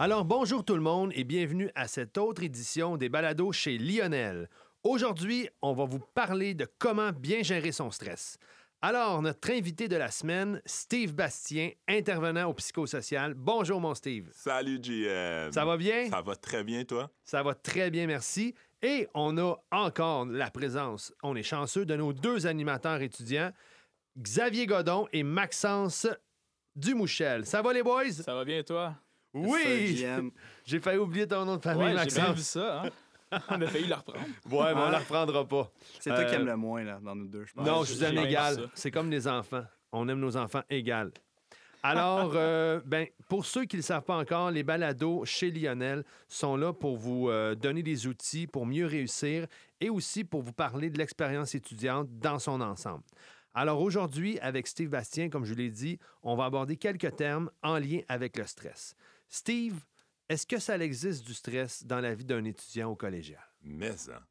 Alors bonjour tout le monde et bienvenue à cette autre édition des balados chez Lionel. Aujourd'hui, on va vous parler de comment bien gérer son stress. Alors, notre invité de la semaine, Steve Bastien, intervenant au psychosocial. Bonjour mon Steve. Salut GM. Ça va bien? Ça va très bien, toi? Ça va très bien, merci. Et on a encore la présence, on est chanceux, de nos deux animateurs étudiants, Xavier Godon et Maxence Dumouchel. Ça va les boys? Ça va bien, toi? Oui! J'ai failli oublier ton nom de famille, Ouais, j'ai bien vu Maxence. ça, hein? On a failli le reprendre. Ouais, mais on la reprendra pas. C'est toi qui Euh, aimes le moins, là, dans nous deux, je pense. non, je- vous aime égal. C'est comme les enfants. On aime nos enfants égal. Alors, euh, ben, pour ceux qui ne le savent pas encore, les balados chez Lionel sont là pour vous euh, donner des outils pour mieux réussir et aussi pour vous parler de l'expérience étudiante dans son ensemble. Alors aujourd'hui, avec Steve Bastien, comme je l'ai dit, on va aborder quelques termes en lien avec le stress. Steve, est-ce que ça existe du stress dans la vie d'un étudiant au collégial? Mais hein,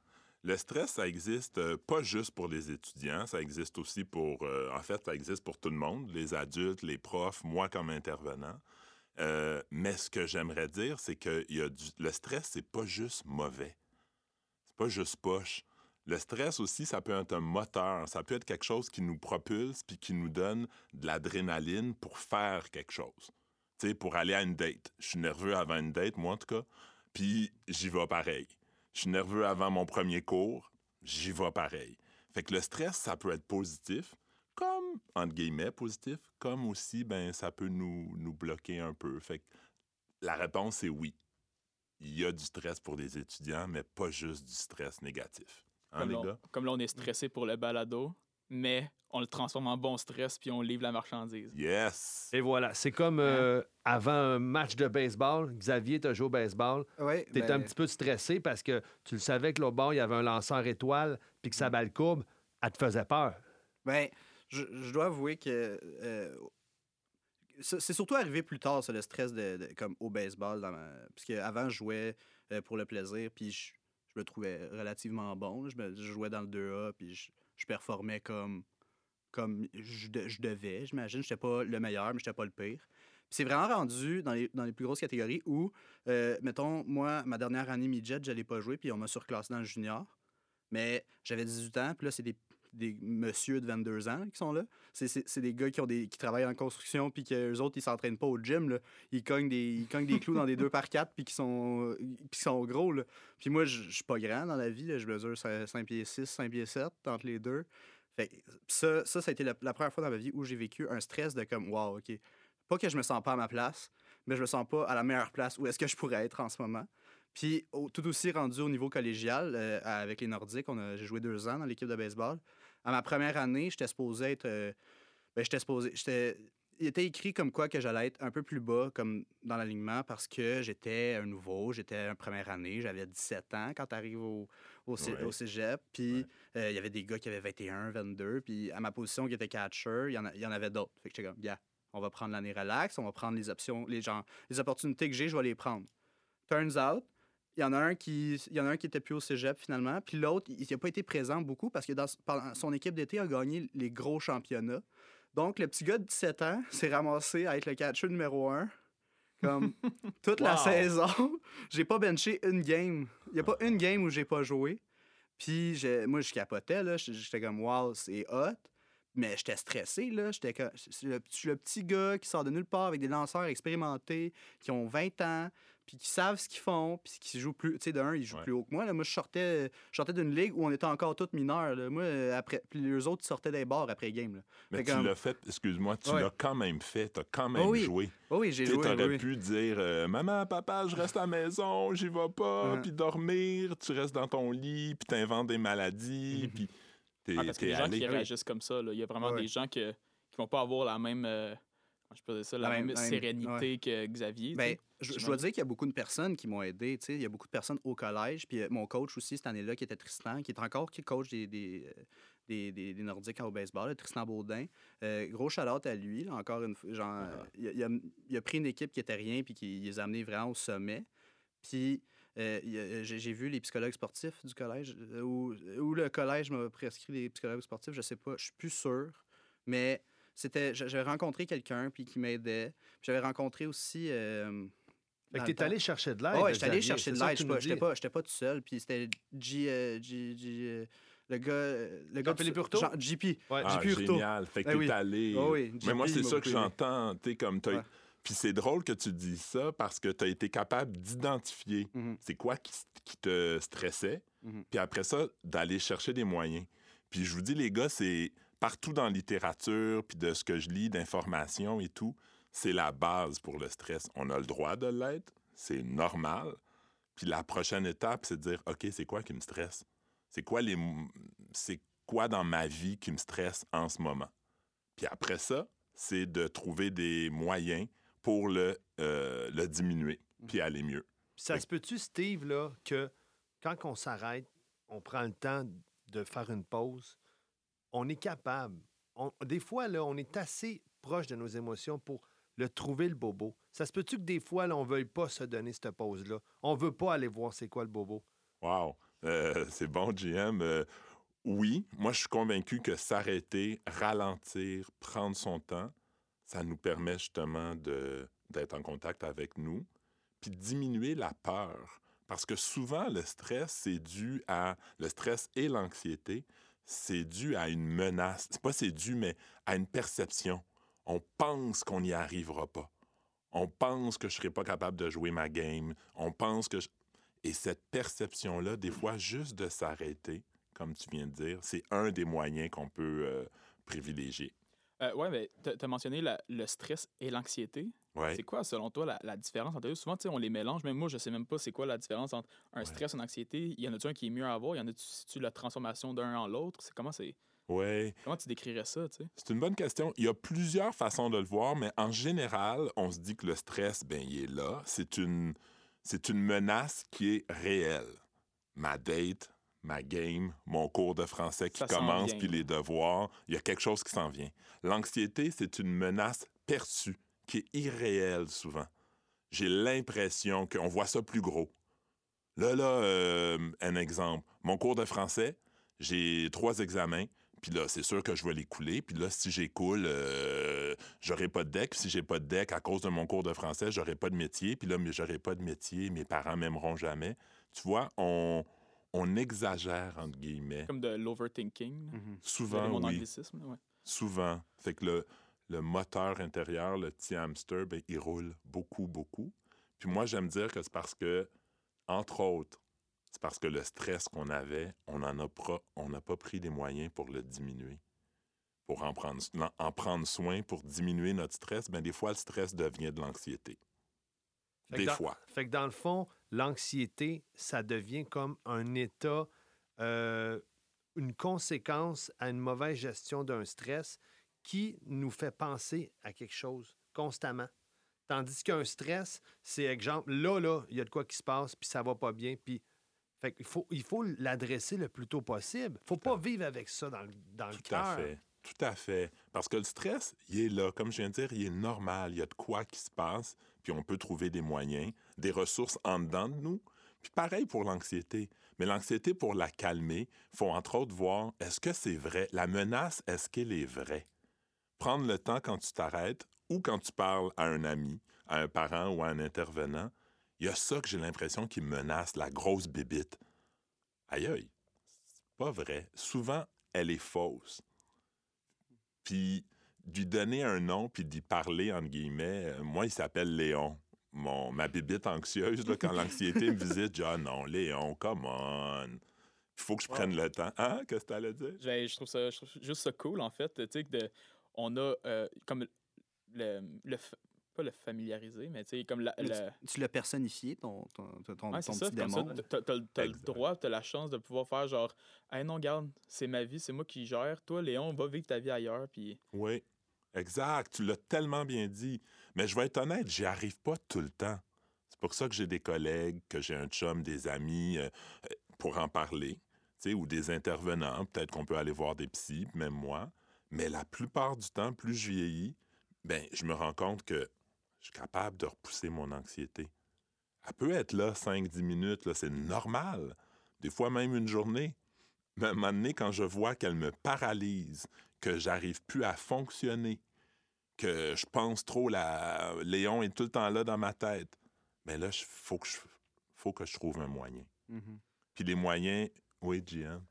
le stress, ça existe euh, pas juste pour les étudiants, ça existe aussi pour... euh, en fait, ça existe pour tout le monde, les adultes, les profs, moi comme intervenant. Euh, mais ce que j'aimerais dire, c'est que y a du... le stress, c'est pas juste mauvais. C'est pas juste poche. Le stress aussi, ça peut être un moteur, ça peut être quelque chose qui nous propulse puis qui nous donne de l'adrénaline pour faire quelque chose. Tu sais, pour aller à une date. Je suis nerveux avant une date, moi en tout cas, puis j'y vais pareil. Je suis nerveux avant mon premier cours, j'y vais pareil. Fait que le stress, ça peut être positif, comme, entre guillemets, positif, comme aussi, ben, ça peut nous, nous bloquer un peu. Fait que la réponse est oui. Il y a du stress pour les étudiants, mais pas juste du stress négatif. Hein, Comme les là, gars? on- comme là, on est stressé pour le balado, mais on le transforme en bon stress puis on livre la marchandise. Yes! Et voilà, c'est comme euh, avant un match de baseball. Xavier, tu joué au baseball. Ouais, Tu étais ben, un petit peu stressé parce que tu le savais que l'autre bord, il y avait un lanceur étoile, puis que sa balle courbe, elle te faisait peur. ben, je, je dois avouer que euh, c'est surtout arrivé plus tard, ça, le stress de, de- comme au baseball. Dans ma... Parce qu'avant, je jouais euh, pour le plaisir, puis je, je me trouvais relativement bon. Je, jouais dans le 2A, puis je, je performais comme, comme je, je devais, j'imagine. Je n'étais pas le meilleur, mais je n'étais pas le pire. C'est vraiment rendu dans les, dans les plus grosses catégories où, euh, mettons, moi, ma dernière année midget, je n'allais pas jouer, puis on m'a surclassé dans le junior. Mais j'avais 18 ans, puis là, c'est des, des messieurs de 22 ans qui sont là. C'est- des gars qui, ont des, qui travaillent en construction, puis qu'eux autres, ils s'entraînent pas au gym. Là. Ils, cognent des, ils cognent des clous dans des 2 par 4 puis qui sont, qui sont gros. Là. Puis moi, je suis pas grand dans la vie. là. Je mesure 5 pieds 6, 5 pieds 7 entre les deux. Fait ça, ça, ça a été la, la première fois dans ma vie où j'ai vécu un stress de comme, wow, OK. Pas que je me sens pas à ma place, mais je me sens pas à la meilleure place où est-ce que je pourrais être en ce moment. Puis au- tout aussi rendu au niveau collégial, euh, avec les Nordiques, j'ai joué deux ans dans l'équipe de baseball. À ma première année, j'étais supposé être. euh, ben, j'étais supposé. J'étais, il était écrit comme quoi que j'allais être un peu plus bas comme dans l'alignement parce que j'étais un nouveau, j'étais en première année, j'avais 17 ans quand tu arrives au, au, cé- Ouais. au cégep. Puis euh, il y avait des gars qui avaient 21, 22. Puis à ma position qui était catcher, il y en, y avait d'autres. Fait que j'étais comme, gars, on va prendre l'année relax, on va prendre les options, les gens, les opportunités que j'ai, je vais les prendre. Turns out, il y en a un qui il y en a un qui était plus au cégep finalement, puis l'autre, il n'a pas été présent beaucoup parce que dans, son équipe d'été a gagné les gros championnats. Donc, le petit gars de 17 ans s'est ramassé à être le catcher numéro 1. Comme toute la saison, j'ai pas benché une game. Il n'y a pas une game où j'ai pas joué. Puis j'ai- moi, je capotais, là. J'étais comme, wow, c'est hot. Mais j'étais stressé, là. J'étais comme- le, je suis le petit gars qui sort de nulle part avec des lanceurs expérimentés, qui ont 20 ans, puis qui savent ce qu'ils font, puis qui jouent plus. Tu sais, d'un, ils jouent Ouais. plus haut que moi. Là. Moi, je sortais, je sortais d'une ligue où on était encore tous mineurs. là. Moi, euh, après, puis les autres, ils sortaient des bars après game. Là. Mais Fait tu comme- l'as fait, excuse-moi, tu Ouais. l'as quand même fait, t'as quand même Oh oui. joué. Oh oui, j'ai Tu joué. aurais oui, oui. pu dire euh, Maman, papa, je reste à la maison, j'y vais pas, Ouais. puis dormir, tu restes dans ton lit, puis t'inventes des maladies, puis t'es Ah, parce a des gens allé. qui réagissent comme ça. là. Il y a vraiment Ouais. des gens que, qui vont pas avoir la même, euh, je peux dire ça, la, La même, sérénité que Xavier. Ben, je, dois dire qu'il y a beaucoup de personnes qui m'ont aidé. Il y a beaucoup de personnes au collège. Puis euh, mon coach aussi, cette année-là, qui était Tristan, qui est encore qui coach des, des, euh, des, des- des Nordiques au baseball, là, Tristan Baudin. Euh, gros shout à lui, là, encore une fois. Genre, euh, il, a, il a- il a pris une équipe qui était rien, puis qui les a amenés vraiment au sommet. Puis euh, j'ai vu les psychologues sportifs du collège, ou ou le collège m'a prescrit les psychologues sportifs, je sais pas, je suis plus sûr. Mais c'était, j'a- j'avais rencontré quelqu'un puis qui m'aidait. J'avais rencontré aussi. euh, Fait que t'es allé chercher de l'aide. Ah ouais, j'étais allé chercher de l'aide. pas- J'étais pas, j'étais pas tout seul. Puis c'était G, euh, G- G- euh, le gars, le gars. Hurtaud? Jean- JP. Ouais. Ah, JP Hurtaud. génial. Fait que Ben t'es oui. allé. Oh oui, Mais moi, c'est ça que j'entends. T'es comme t'as- Ouais. Puis c'est drôle que tu dis ça parce que tu as été capable d'identifier Mhm. c'est quoi qui, qui te stressait, Mhm. puis après ça, d'aller chercher des moyens. Puis je vous dis, les gars, c'est partout dans la littérature, puis de ce que je lis, d'informations et tout, c'est la base pour le stress. On a le droit de l'être, c'est normal. Puis la prochaine étape, c'est de dire, OK, c'est quoi qui me stresse? C'est quoi les... C'est quoi dans ma vie qui me stresse en ce moment? Puis après ça, c'est de trouver des moyens pour le, euh, le diminuer, puis aller mieux. Ça se peut-tu, Steve, là, que quand on s'arrête, on prend le temps de faire une pause, on est capable. On- des fois, là, on est assez proche de nos émotions pour le trouver, le bobo. Ça se peut-tu que des fois, là, on ne veuille pas se donner cette pause-là? On ne veut pas aller voir c'est quoi le bobo. Wow. Euh, c'est bon, GM. Euh, oui, moi, je suis convaincu que s'arrêter, ralentir, prendre son temps, ça nous permet justement d'être en contact avec nous, puis diminuer la peur. Parce que souvent, le stress, c'est dû à... Le stress et l'anxiété, c'est dû à une menace. C'est pas c'est dû, mais à une perception. On pense qu'on n'y arrivera pas. On pense que je serai pas capable de jouer ma game. On pense que... Et cette perception-là, des fois, juste de s'arrêter, comme tu viens de dire, c'est un des moyens qu'on peut euh, privilégier. Euh, ouais, mais tu as mentionné la- le stress et l'anxiété. Ouais. C'est quoi, selon toi, la, la différence entre eux? Souvent, on les mélange. Même moi, je sais même pas c'est quoi la différence entre un Ouais. stress et une anxiété. Il y en a-tu un qui est mieux à avoir? Il y en a-tu la transformation d'un en l'autre? C'est comment c'est Ouais. comment tu décrirais ça, tu sais? C'est une bonne question. Il y a plusieurs façons de le voir, mais en général, on se dit que le stress, ben, il est là. C'est une, c'est une menace qui est réelle. Ma date, ma game, mon cours de français qui Ça commence, puis les devoirs, il y a quelque chose qui s'en vient. L'anxiété, c'est une menace perçue, qui est irréelle souvent. J'ai l'impression qu'on voit ça plus gros. Là, là, euh, un exemple. Mon cours de français, j'ai trois examens. Puis là, c'est sûr que je vais les couler. Puis là, si j'écoule, euh, j'aurai pas de deck. Puis si j'ai pas de deck à cause de mon cours de français, j'aurai pas de métier. Puis là, mais j'aurai pas de métier. Mes parents m'aimeront jamais. Tu vois, on, on exagère, entre guillemets. Comme de l'overthinking. là. Mhm. Souvent, mon oui. anglicisme, ouais. Souvent. Fait que le, le moteur intérieur, le petit hamster, ben, il roule beaucoup, beaucoup. Puis moi, j'aime dire que c'est parce que, entre autres, c'est parce que le stress qu'on avait, on n'en a pas, on n'a pas pris les moyens pour le diminuer. Pour en prendre, en prendre soin, pour diminuer notre stress, ben des fois, le stress devient de l'anxiété. Fait que Des dans- fois. Fait que dans le fond, l'anxiété, ça devient comme un état, euh, une conséquence à une mauvaise gestion d'un stress qui nous fait penser à quelque chose constamment. Tandis qu'un stress, c'est exemple, là, là, il y a de quoi qui se passe, puis ça va pas bien, puis fait qu'il faut, il faut l'adresser le plus tôt possible. faut pas vivre avec ça dans le, le Tout à cœur. fait. Tout à fait. Parce que le stress, il est là. Comme je viens de dire, il est normal. Il y a de quoi qui se passe, on peut trouver des moyens, des ressources en dedans de nous. Puis pareil pour l'anxiété. Mais l'anxiété, pour la calmer, faut entre autres voir, est-ce que c'est vrai? La menace, est-ce qu'elle est vraie? Prendre le temps quand tu t'arrêtes ou quand tu parles à un ami, à un parent ou à un intervenant, il y a ça que j'ai l'impression qui menace, la grosse bébite. Aïe aïe, c'est pas vrai. Souvent, elle est fausse. Puis lui donner un nom puis d'y parler, entre guillemets, euh, moi, il s'appelle Léon. Mon, ma bébite anxieuse, là, quand l'anxiété me visite, je dis Ah non, Léon, come on. Il faut que je prenne le temps. Hein? Qu'est-ce que tu allais dire? J'ai- Je trouve ça je trouve juste ça cool, en fait. Tu sais, que de- on a euh, comme le, le pas le familiariser, mais tu sais, comme la, Mais la- Tu, tu l'as personnifié, ton, ton, ton, petit démon. t'as- t'as le- droit, t'as la chance de pouvoir faire genre, hey non, garde, c'est ma vie, c'est moi qui gère. Toi, Léon, va vivre ta vie ailleurs, puis Oui, exact. Tu l'as tellement bien dit. Mais je vais être honnête, j'y arrive pas tout le temps. C'est pour ça que j'ai des collègues, que j'ai un chum, des amis euh, euh, pour en parler, ou des intervenants. Peut-être qu'on peut aller voir des psys, même moi. Mais la plupart du temps, plus je vieillis, ben, je me rends compte que je suis capable de repousser mon anxiété. Elle peut être là 5-10 minutes, c'est normal. Des fois même une journée. Mais à un moment donné, quand je vois qu'elle me paralyse, que j'arrive plus à fonctionner, que je pense trop, la... Léon est tout le temps là dans ma tête. Mais là, il faut que je faut que je trouve un moyen. Mhm. Puis les moyens, oui, Gian.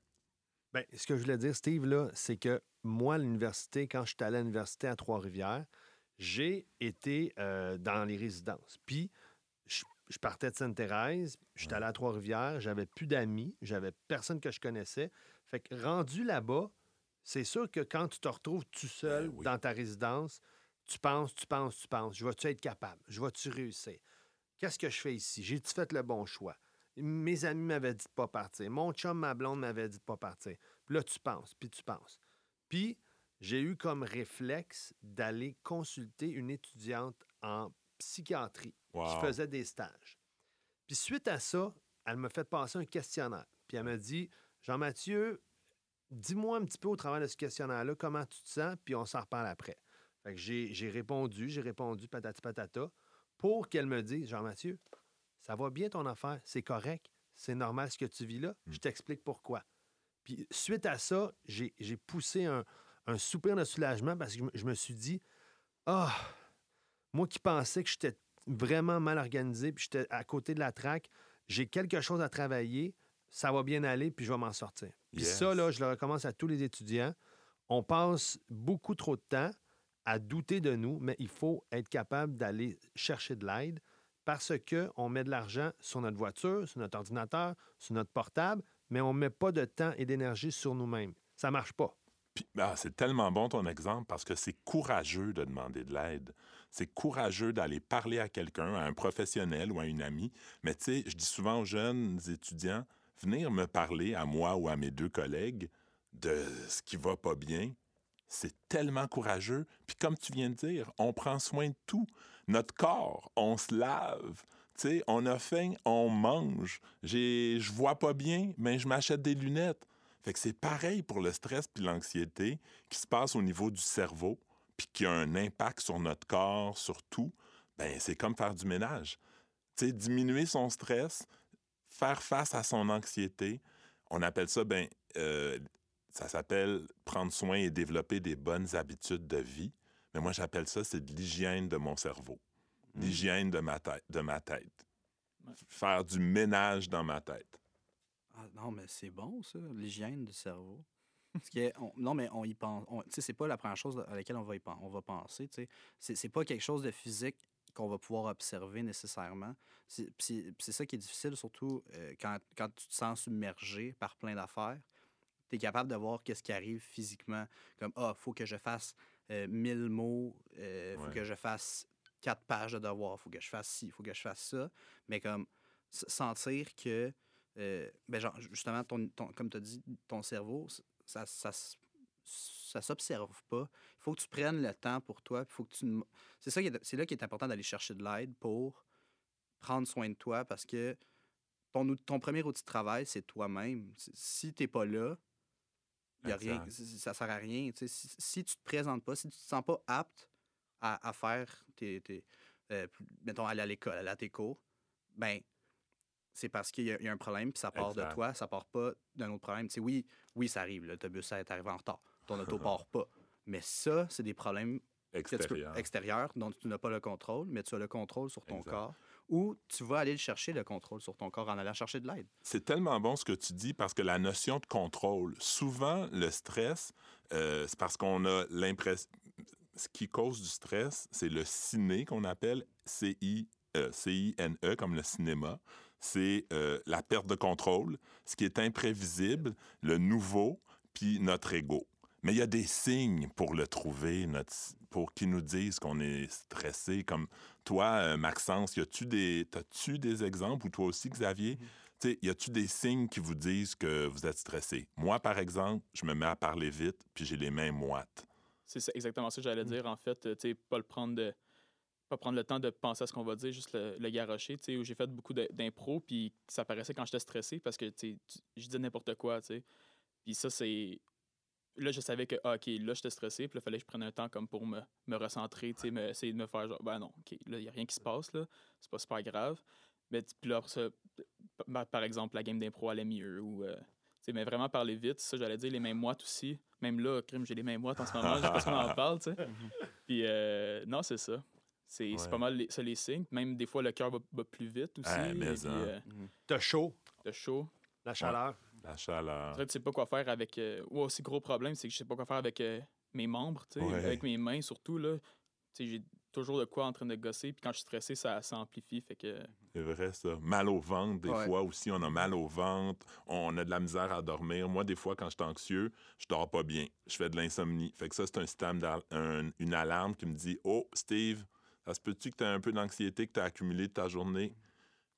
Ben, ce que je voulais dire, Steve, là, c'est que moi, à l'université, quand je suis allé à l'université à Trois-Rivières, j'ai été euh, dans les résidences. Puis, je, je partais de Sainte-Thérèse, j'étais Ouais. allé à Trois-Rivières, j'avais plus d'amis, j'avais personne que je connaissais. Fait que rendu là-bas, c'est sûr que quand tu te retrouves tout seul Ben oui. dans ta résidence, tu penses, tu penses, tu penses, je vais-tu être capable? Je vais-tu réussir? Qu'est-ce que je fais ici? J'ai-tu fait le bon choix? Mes amis m'avaient dit de pas partir. Mon chum, ma blonde m'avait dit de pas partir. Puis là, tu penses, puis tu penses. Puis, j'ai eu comme réflexe d'aller consulter une étudiante en psychiatrie Wow. qui faisait des stages. Puis suite à ça, elle m'a fait passer un questionnaire. Puis elle m'a dit Jean-Mathieu, dis-moi un petit peu au travers de ce questionnaire-là comment tu te sens, puis on s'en reparle après. Fait que j'ai j'ai répondu, j'ai répondu patati patata pour qu'elle me dise Jean-Mathieu, ça va bien ton affaire, c'est correct, c'est normal ce que tu vis là, je t'explique pourquoi. Puis suite à ça, j'ai j'ai poussé un, un soupir de soulagement parce que je me- je me suis dit Ah, moi qui pensais que j'étais vraiment mal organisé, puis j'étais à côté de la traque, j'ai quelque chose à travailler, ça va bien aller, puis je vais m'en sortir. Puis Yes. ça, là, je le recommence à tous les étudiants. On passe beaucoup trop de temps à douter de nous, mais il faut être capable d'aller chercher de l'aide parce qu'on met de l'argent sur notre voiture, sur notre ordinateur, sur notre portable, mais on ne met pas de temps et d'énergie sur nous-mêmes. Ça marche pas. Puis, ah, c'est tellement bon ton exemple parce que c'est courageux de demander de l'aide. C'est courageux d'aller parler à quelqu'un, à un professionnel ou à une amie. Mais tu sais, je dis souvent aux jeunes étudiants, venir me parler à moi ou à mes deux collègues de ce qui va pas bien, c'est tellement courageux. Puis comme tu viens de dire, on prend soin de tout. Notre corps, on se lave. Sais, on a faim, on mange. Je vois pas bien, mais je m'achète des lunettes. Fait c'est pareil pour le stress puis l'anxiété qui se passe au niveau du cerveau puis qui a un impact sur notre corps, sur tout. Ben c'est comme faire du ménage. Sais, diminuer son stress, faire face à son anxiété, on appelle ça ben euh, ça s'appelle prendre soin et développer des bonnes habitudes de vie. Mais moi j'appelle ça c'est de l'hygiène de mon cerveau, l'hygiène de ma tête, de ma tête. Ouais. Faire du ménage dans ma tête. Ah, non, mais c'est bon, ça, l'hygiène du cerveau. Parce que on- non, mais on y pense. Tu sais, c'est pas la première chose à laquelle on va, y on va penser. tu sais. C'est pas quelque chose de physique qu'on va pouvoir observer nécessairement. C'est ça qui est difficile, surtout euh, quand, quand tu te sens submergé par plein d'affaires. Tu es capable de voir qu'est-ce qui arrive physiquement. Comme, ah, faut que je fasse euh, 1000 mots, euh, faut Ouais. que je fasse quatre pages de devoirs, faut que je fasse ci, faut que je fasse ça. Mais comme, sentir que euh, ben genre, justement, ton, ton- comme tu as dit, ton cerveau, ça, ça, ça s'observe pas. Il faut que tu prennes le temps pour toi. faut que tu. ne- C'est ça qui est, c'est là qu'il est important d'aller chercher de l'aide pour prendre soin de toi parce que ton, ton premier outil de travail, c'est toi-même. Si- n'es pas là, y a rien, ça sert à rien. Si, si tu te présentes pas, si tu te sens pas apte à, à faire tes, tes, euh, mettons, aller à l'école, aller à tes cours, ben c'est parce qu'il y, a- il y a un problème, puis ça part Exact. de toi, ça part pas d'un autre problème. Oui, oui, ça arrive, l'autobus est arrivé en retard, ton auto part pas. Mais ça, c'est des problèmes peux- Extérieur. extérieurs dont tu n'as pas le contrôle, mais tu as le contrôle sur ton Exact. corps. Ou tu vas aller le chercher, le contrôle sur ton corps, en allant chercher de l'aide. C'est tellement bon ce que tu dis parce que la notion de contrôle, souvent le stress, euh, c'est parce qu'on a l'impression. Ce qui cause du stress, c'est le ciné qu'on appelle C-I, euh, C-I-N-E, comme le cinéma. C'est euh, la perte de contrôle, ce qui est imprévisible, le nouveau, puis notre ego. Mais il y a des signes pour le trouver, notre, pour qu'ils nous disent qu'on est stressé. Comme toi, euh, Maxence, y a-tu des, as-tu des exemples, ou toi aussi, Xavier? Sais, y a-tu des signes qui vous disent que vous êtes stressé? Moi, par exemple, je me mets à parler vite, puis j'ai les mains moites. C'est exactement ça que j'allais Mm. dire. En fait, euh, tu sais, pas le prendre de pas prendre le temps de penser à ce qu'on va dire, juste le, le garrocher, tu sais, où j'ai fait beaucoup d'impro, puis ça paraissait quand j'étais stressé parce que, tu sais, je disais n'importe quoi, tu sais. Puis ça, c'est... Là, je savais que, ah, OK, là, j'étais stressé, puis là, il fallait que je prenne un temps comme pour me, me recentrer, tu sais, me- essayer de me faire genre, ben non, OK, là, il n'y a rien qui se passe, là, c'est pas super grave. Mais puis là, ça, par, exemple, la game d'impro allait mieux, ou, euh, tu sais, mais vraiment parler vite, ça, j'allais dire les mains moites aussi. Même là, crime, j'ai les mains moites en ce moment, je sais pas si on en parle, tu sais. Puis, euh, non, c'est ça. C'est Ouais. pas mal les, ça, les signes. Même des fois, le cœur va, va plus vite aussi. Ah, mais puis, hein. euh, T'as chaud, le chaud. la chaleur? La chaleur. Après, tu sais pas quoi faire avec. euh, ou aussi, gros problème, c'est que je sais pas quoi faire avec euh, mes membres, tu sais, Ouais. avec mes mains surtout. là. Tu sais, j'ai toujours de quoi en train de gosser. Puis quand je suis stressé, ça, ça amplifie. Fait que. C'est vrai, ça. Mal au ventre, des Ouais. fois aussi, on a mal au ventre, on a de la misère à dormir. Moi, des fois, quand je suis anxieux, je dors pas bien. Je fais de l'insomnie. Fait que ça, c'est un système, un- une alarme qui me dit Oh, Steve, ça se peut-tu que tu as un peu d'anxiété que tu as accumulé de ta journée?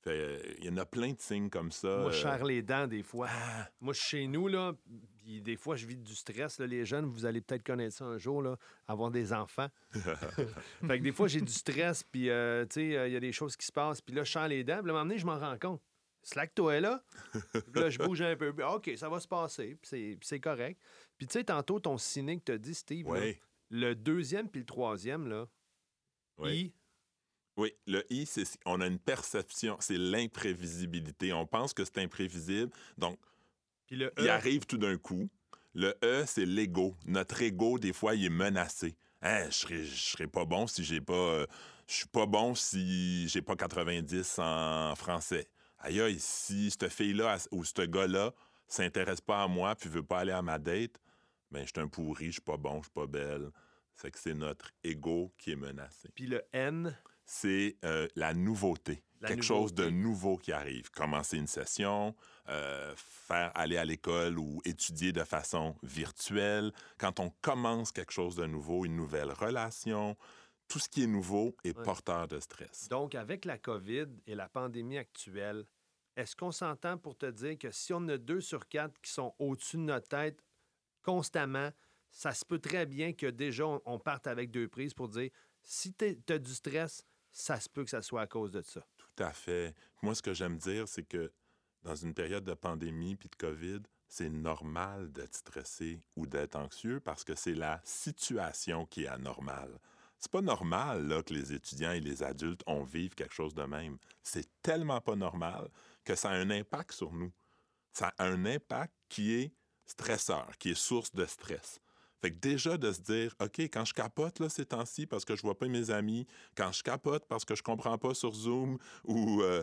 Fait, euh, il y en a plein de signes comme ça. Moi, je euh, serre les dents des fois. ah, Moi, je suis chez nous, là, puis des fois, je vis du stress. Là, les jeunes, vous allez peut-être connaître ça un jour, là, avoir des enfants. fait que des fois, j'ai du stress, puis, euh, tu sais, euh, il y a des choses qui se passent, puis là, je serre les dents, puis à un moment donné, je m'en rends compte. Slack-toi est là. Puis là, je bouge un peu. OK, ça va se passer, puis c'est- correct. Puis, tu sais, tantôt, ton cynique t'a dit, Steve, là, le deuxième puis le troisième, là, Oui. I, Oui, le I, c'est on a une perception, c'est l'imprévisibilité. On pense que c'est imprévisible, donc puis le il E. arrive tout d'un coup. Le E, c'est l'ego. Notre ego, des fois, il est menacé. Hein, je serais, je serais pas bon si j'ai pas. euh, je suis pas bon si j'ai pas 90 en français. Aïe, aïe, si cette fille-là ou ce gars-là s'intéresse pas à moi puis veut pas aller à ma date, ben, je suis un pourri, je suis pas bon, je suis pas belle. C'est que c'est notre ego qui est menacé. Puis le N, C'est euh, la nouveauté. La Quelque chose de nouveau qui arrive. Commencer une session, euh, faire aller à l'école ou étudier de façon virtuelle. Quand on commence quelque chose de nouveau, une nouvelle relation, tout ce qui est nouveau est Ouais. porteur de stress. Donc, avec la COVID et la pandémie actuelle, est-ce qu'on s'entend pour te dire que si on a deux sur quatre qui sont au-dessus de notre tête constamment, ça se peut très bien que déjà on, parte avec deux prises pour dire si tu as du stress, ça se peut que ça soit à cause de ça. Tout à fait. Moi, ce que j'aime dire, c'est que dans une période de pandémie puis de COVID, c'est normal d'être stressé ou d'être anxieux parce que c'est la situation qui est anormale. C'est pas normal là, que les étudiants et les adultes on vive quelque chose de même. C'est tellement pas normal que ça a un impact sur nous. Ça a un impact qui est stresseur, qui est source de stress. Fait que déjà de se dire, OK, quand je capote là, ces temps-ci parce que je vois pas mes amis, quand je capote parce que je comprends pas sur Zoom ou. euh,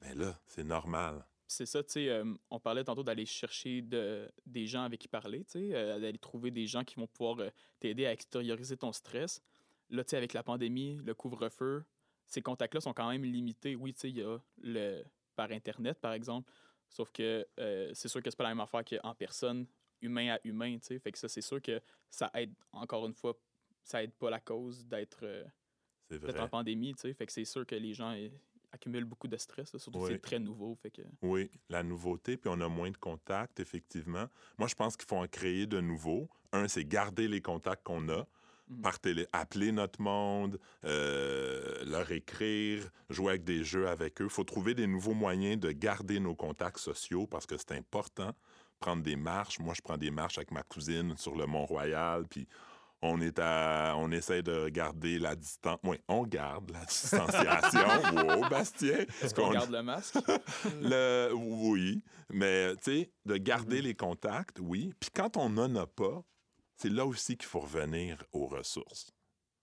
ben là, c'est normal. C'est ça, tu sais, euh, on parlait tantôt d'aller chercher de, des gens avec qui parler, tu sais, euh, d'aller trouver des gens qui vont pouvoir euh, t'aider à extérioriser ton stress. Là, tu sais, avec la pandémie, le couvre-feu, ces contacts-là sont quand même limités. Oui, tu sais, il y a le par Internet, par exemple, sauf que c'est sûr que c'est pas la même affaire qu'en personne, humain à humain, tu sais. Fait que ça, c'est sûr que ça aide, encore une fois, ça aide pas la cause d'être euh, en pandémie, tu sais. Fait que c'est sûr que les gens accumulent beaucoup de stress, là, surtout que c'est très nouveau, fait que... Oui, la nouveauté, puis on a moins de contacts, effectivement. Moi, je pense qu'il faut en créer de nouveaux. Un, c'est garder les contacts qu'on a. Mhm. Par télé, appeler notre monde, euh, leur écrire, jouer avec des jeux avec eux. Il faut trouver des nouveaux moyens de garder nos contacts sociaux parce que c'est important. Prendre des marches. Moi, je prends des marches avec ma cousine sur le Mont-Royal, puis on est à, on essaie de garder la distance. Oui, on garde la distanciation. wow, Bastien. Est-ce qu'on On- garde le masque? le, oui, mais tu sais, de garder les contacts, oui. Puis quand on n'en a pas, c'est là aussi qu'il faut revenir aux ressources,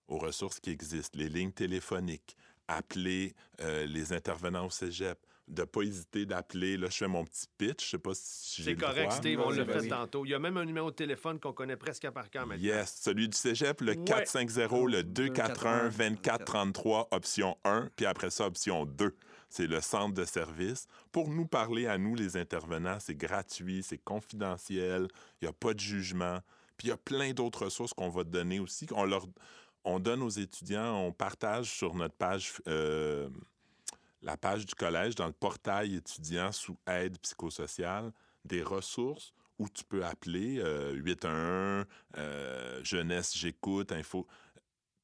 aux ressources qui existent, les lignes téléphoniques, appeler euh, les intervenants au cégep, de pas hésiter d'appeler. Là, je fais mon petit pitch, je sais pas si j'ai C'est le correct, droit. Steve, on l'a fait oui. tantôt. Il y a même un numéro de téléphone qu'on connaît presque par cœur maintenant. Yes, celui du cégep, le Ouais. 450, le 241 2433, option 1, puis après ça, option 2. C'est le centre de service. Pour nous parler à nous, les intervenants, c'est gratuit, c'est confidentiel, il n'y a pas de jugement. Puis il y a plein d'autres ressources qu'on va te donner aussi. On, leur, on donne aux étudiants, on partage sur notre page, euh, la page du collège, dans le portail étudiant sous aide psychosociale, des ressources où tu peux appeler euh, 811, euh, jeunesse, j'écoute, info.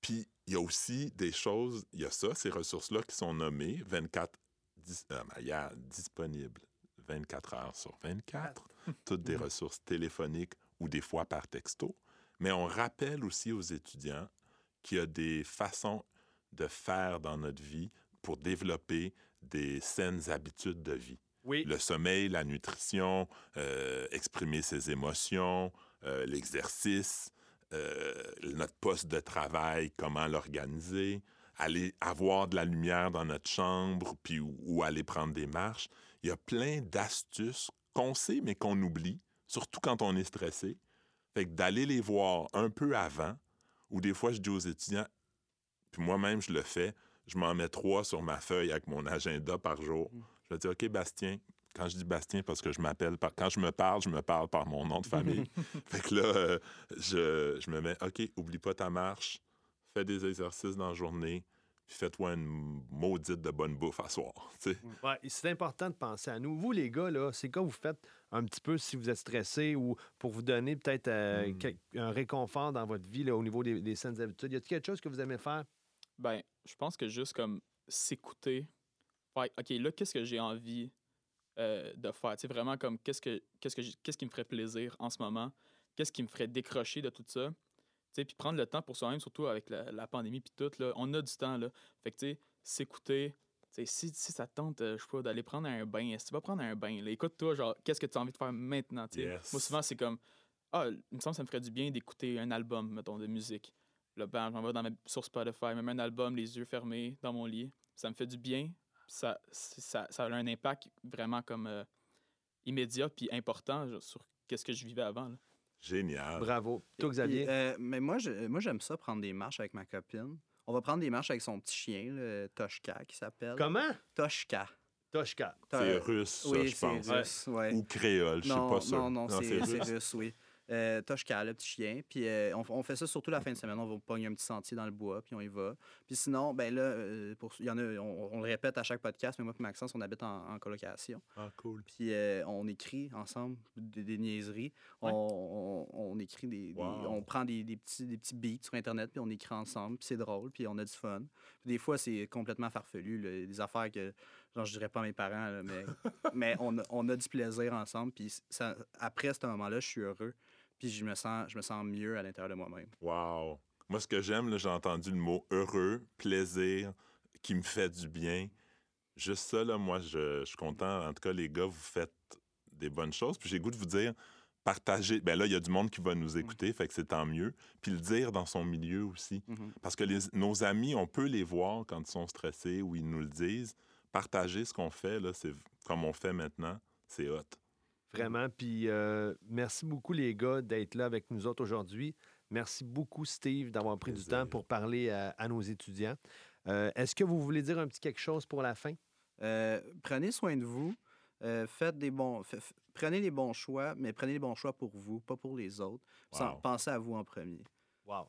Puis il y a aussi des choses, il y a ça, ces ressources-là qui sont nommées 24, dis- euh, il y a disponibles 24 heures sur 24, toutes des ressources téléphoniques ou des fois par texto. Mais on rappelle aussi aux étudiants qu'il y a des façons de faire dans notre vie pour développer des saines habitudes de vie. Oui. Le sommeil, la nutrition, euh, exprimer ses émotions, euh, l'exercice, euh, notre poste de travail, comment l'organiser, aller avoir de la lumière dans notre chambre, puis ou, ou aller prendre des marches. Il y a plein d'astuces qu'on sait, mais qu'on oublie, surtout quand on est stressé. Fait que d'aller les voir un peu avant, ou des fois, je dis aux étudiants, puis moi-même, je le fais, je m'en mets trois sur ma feuille avec mon agenda par jour. Je vais dire, OK, Bastien, quand je dis Bastien, parce que je m'appelle, par... quand je me parle, je me parle par mon nom de famille. fait que là, euh, je, je me mets, OK, oublie pas ta marche, fais des exercices dans la journée, puis fais-toi une maudite de bonne bouffe à soir. sais. Ouais, c'est important de penser à nous. Vous, les gars, là, c'est quoi vous faites un petit peu si vous êtes stressé ou pour vous donner peut-être euh, Hmm. un réconfort dans votre vie là, au niveau des, des saines habitudes? Y a-t-il quelque chose que vous aimez faire? Ben, je pense que juste comme s'écouter. Faire, OK, là, qu'est-ce que j'ai envie euh, de faire? Vraiment comme qu'est-ce que qu'est-ce que qu'est-ce qui me ferait plaisir en ce moment? Qu'est-ce qui me ferait décrocher de tout ça? Puis prendre le temps pour soi-même, surtout avec la, la pandémie puis tout, là, on a du temps, là. Fait que, tu sais, s'écouter. Si, si ça te tente, euh, je sais pas, d'aller prendre un bain, si tu vas prendre un bain, écoute-toi, genre, qu'est-ce que tu as envie de faire maintenant? Yes. Moi, souvent, c'est comme, ah, il me semble que ça me ferait du bien d'écouter un album, mettons, de musique. Là, ben, j'en vais dans ma, sur Spotify, même un album, les yeux fermés, dans mon lit. Ça me fait du bien. Ça, ça, ça a un impact vraiment comme euh, immédiat puis important genre, sur qu'est-ce que je vivais avant. là. Génial. Bravo. Toi, Xavier? euh, mais moi, je- moi, j'aime ça prendre des marches avec ma copine. On va prendre des marches avec son petit chien, le Toshka, qui s'appelle. Comment? Toshka. Toshka. C'est russe, ça, Oui, je pense. russe, ouais. Ou créole, je sais non, pas sûr. non, non, c'est russe. c'est russe, oui. Euh, Toshka, le petit chien. Puis euh, on, on fait ça surtout la fin de semaine. On va pogner un petit sentier dans le bois, puis on y va. Puis sinon, ben là, euh, pour, y en a, on, on le répète à chaque podcast, mais moi et Maxence, on habite en, en colocation. Ah, cool. Puis euh, on écrit ensemble des, des niaiseries. Ouais. On, écrit des. On prend des, des petits, des petits beats sur Internet, puis on écrit ensemble. Puis c'est drôle, puis on a du fun. Puis des fois, c'est complètement farfelu. là, des affaires que, genre, je dirais pas à mes parents, là, mais, mais on, a, on a du plaisir ensemble. Puis ça, après ce moment-là, je suis heureux. Puis je me sens, je me sens mieux à l'intérieur de moi-même. Wow. Moi, ce que j'aime, là, j'ai entendu le mot heureux, plaisir, qui me fait du bien. Juste ça, là, moi, je, je suis content. En tout cas, les gars, vous faites des bonnes choses. Puis j'ai goût de vous dire, partagez. Ben là, il y a du monde qui va nous écouter, fait que c'est tant mieux. Puis le dire dans son milieu aussi. Mhm. Parce que les- nos amis, on peut les voir quand ils sont stressés ou ils nous le disent. Partager ce qu'on fait, là, c'est comme on fait maintenant, c'est hot. Vraiment. Puis euh, merci beaucoup, les gars, d'être là avec nous autres aujourd'hui. Merci beaucoup, Steve, d'avoir pris du temps pour parler à, à nos étudiants. Euh, Est-ce que vous voulez dire un petit quelque chose pour la fin? Euh, prenez soin de vous. Euh, faites des bons, prenez les bons choix, mais prenez les bons choix pour vous, pas pour les autres. Sans- Wow. pensez à vous en premier. Wow.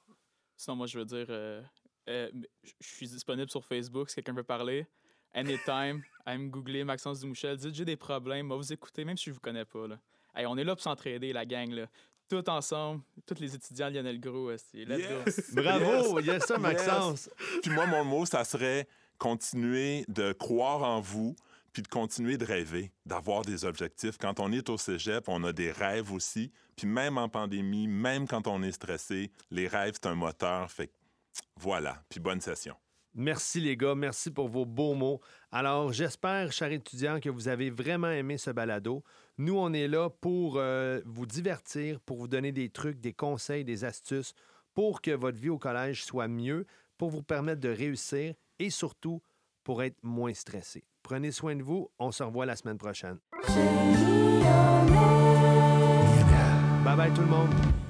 Sinon, moi, je veux dire, euh, euh, je suis disponible sur Facebook si quelqu'un veut parler. Anytime, à me googler Maxence Dumouchel. Dites j'ai des problèmes, moi vous écouter, même si je vous connais pas. Là. Hey, on est là pour s'entraider, la gang. Là. Tout ensemble, tous les étudiants de Lionel Gros. esti. Let's go. Yes! Bravo! Il y a ça, Yes! Maxence. Puis moi, mon mot, ça serait continuer de croire en vous, puis de continuer de rêver, d'avoir des objectifs. Quand on est au cégep, on a des rêves aussi. Puis même en pandémie, même quand on est stressé, les rêves, c'est un moteur. Fait que voilà. Puis bonne session. Merci les gars, merci pour vos beaux mots. Alors, j'espère, chers étudiants, que vous avez vraiment aimé ce balado. Nous, on est là pour euh, vous divertir, pour vous donner des trucs, des conseils, des astuces pour que votre vie au collège soit mieux, pour vous permettre de réussir et surtout pour être moins stressé. Prenez soin de vous. On se revoit la semaine prochaine. Bye bye tout le monde.